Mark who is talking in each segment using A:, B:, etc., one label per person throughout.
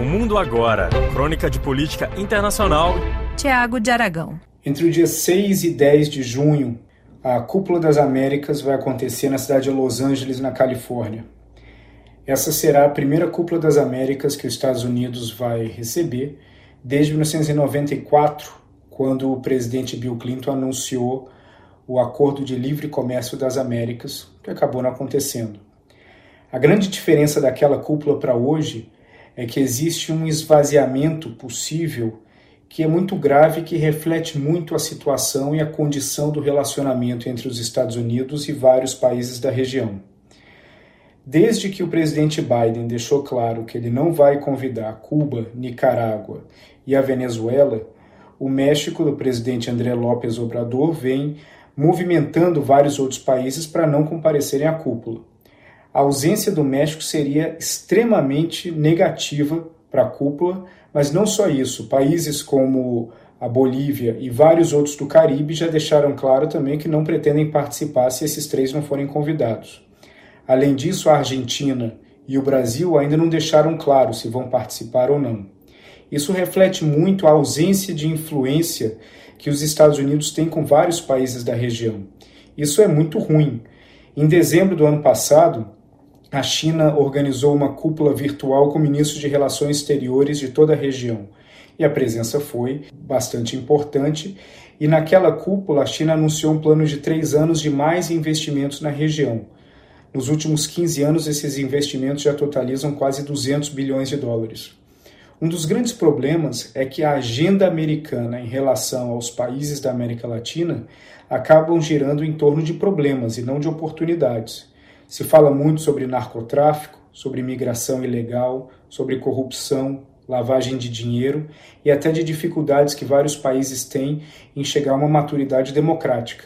A: O Mundo Agora, crônica de política internacional.
B: Tiago de Aragão.
C: Entre o dia 6 e 10 de junho, a Cúpula das Américas vai acontecer na cidade de Los Angeles, na Califórnia. Essa será a primeira Cúpula das Américas que os Estados Unidos vai receber desde 1994, quando o presidente Bill Clinton anunciou o Acordo de Livre Comércio das Américas, que acabou não acontecendo. A grande diferença daquela cúpula para hoje é que existe um esvaziamento possível que é muito grave, que reflete muito a situação e a condição do relacionamento entre os Estados Unidos e vários países da região. Desde que o presidente Biden deixou claro que ele não vai convidar Cuba, Nicarágua e a Venezuela, o México do presidente André López Obrador vem movimentando vários outros países para não comparecerem à cúpula a ausência do México seria extremamente negativa para a cúpula, mas não só isso, países como a Bolívia e vários outros do Caribe já deixaram claro também que não pretendem participar se esses três não forem convidados. Além disso, a Argentina e o Brasil ainda não deixaram claro se vão participar ou não. Isso reflete muito a ausência de influência que os Estados Unidos têm com vários países da região. Isso é muito ruim. Em dezembro do ano passado, a China organizou uma cúpula virtual com ministros de relações exteriores de toda a região. E a presença foi bastante importante. E naquela cúpula, a China anunciou um plano de três anos de mais investimentos na região. Nos últimos 15 anos, esses investimentos já totalizam quase 200 bilhões de dólares. Um dos grandes problemas é que a agenda americana em relação aos países da América Latina acabam girando em torno de problemas e não de oportunidades. Se fala muito sobre narcotráfico, sobre imigração ilegal, sobre corrupção, lavagem de dinheiro e até de dificuldades que vários países têm em chegar a uma maturidade democrática.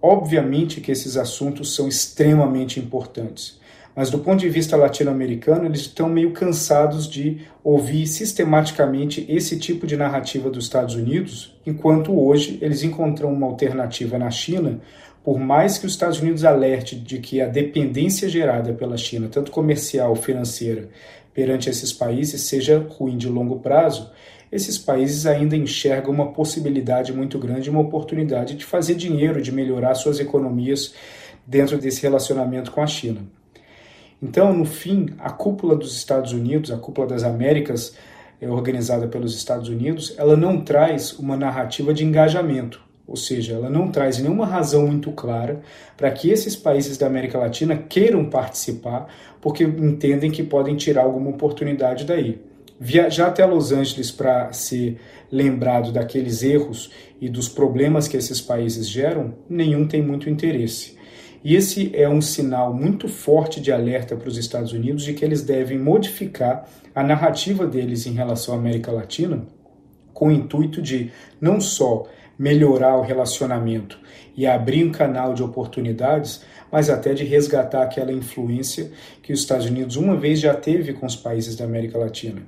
C: Obviamente que esses assuntos são extremamente importantes, mas do ponto de vista latino-americano, eles estão meio cansados de ouvir sistematicamente esse tipo de narrativa dos Estados Unidos, enquanto hoje eles encontram uma alternativa na China por mais que os Estados Unidos alerte de que a dependência gerada pela China, tanto comercial, financeira, perante esses países seja ruim de longo prazo, esses países ainda enxergam uma possibilidade muito grande, uma oportunidade de fazer dinheiro, de melhorar suas economias dentro desse relacionamento com a China. Então, no fim, a cúpula dos Estados Unidos, a cúpula das Américas, é organizada pelos Estados Unidos, ela não traz uma narrativa de engajamento. Ou seja, ela não traz nenhuma razão muito clara para que esses países da América Latina queiram participar, porque entendem que podem tirar alguma oportunidade daí. Viajar até Los Angeles para ser lembrado daqueles erros e dos problemas que esses países geram, nenhum tem muito interesse. E esse é um sinal muito forte de alerta para os Estados Unidos de que eles devem modificar a narrativa deles em relação à América Latina, com o intuito de não só melhorar o relacionamento e abrir um canal de oportunidades, mas até de resgatar aquela influência que os Estados Unidos uma vez já teve com os países da América Latina.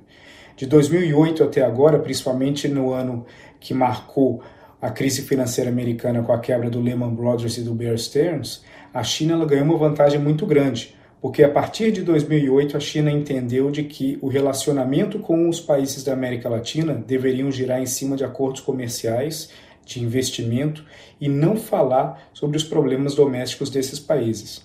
C: De 2008 até agora, principalmente no ano que marcou a crise financeira americana com a quebra do Lehman Brothers e do Bear Stearns, a China ganhou uma vantagem muito grande, porque a partir de 2008 a China entendeu de que o relacionamento com os países da América Latina deveriam girar em cima de acordos comerciais de investimento e não falar sobre os problemas domésticos desses países.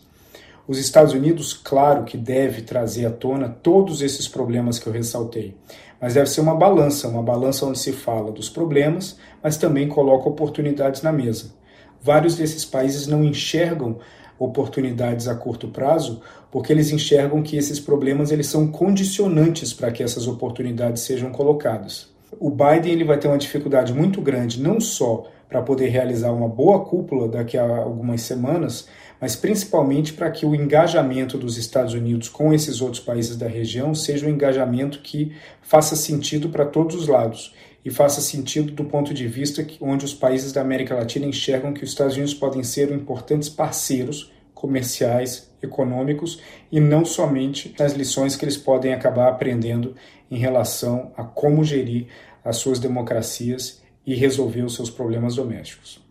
C: Os Estados Unidos, claro que deve trazer à tona todos esses problemas que eu ressaltei, mas deve ser uma balança, uma balança onde se fala dos problemas, mas também coloca oportunidades na mesa. Vários desses países não enxergam oportunidades a curto prazo, porque eles enxergam que esses problemas eles são condicionantes para que essas oportunidades sejam colocadas. O Biden ele vai ter uma dificuldade muito grande, não só para poder realizar uma boa cúpula daqui a algumas semanas, mas principalmente para que o engajamento dos Estados Unidos com esses outros países da região seja um engajamento que faça sentido para todos os lados e faça sentido do ponto de vista onde os países da América Latina enxergam que os Estados Unidos podem ser importantes parceiros comerciais, econômicos e não somente nas lições que eles podem acabar aprendendo em relação a como gerir as suas democracias e resolver os seus problemas domésticos.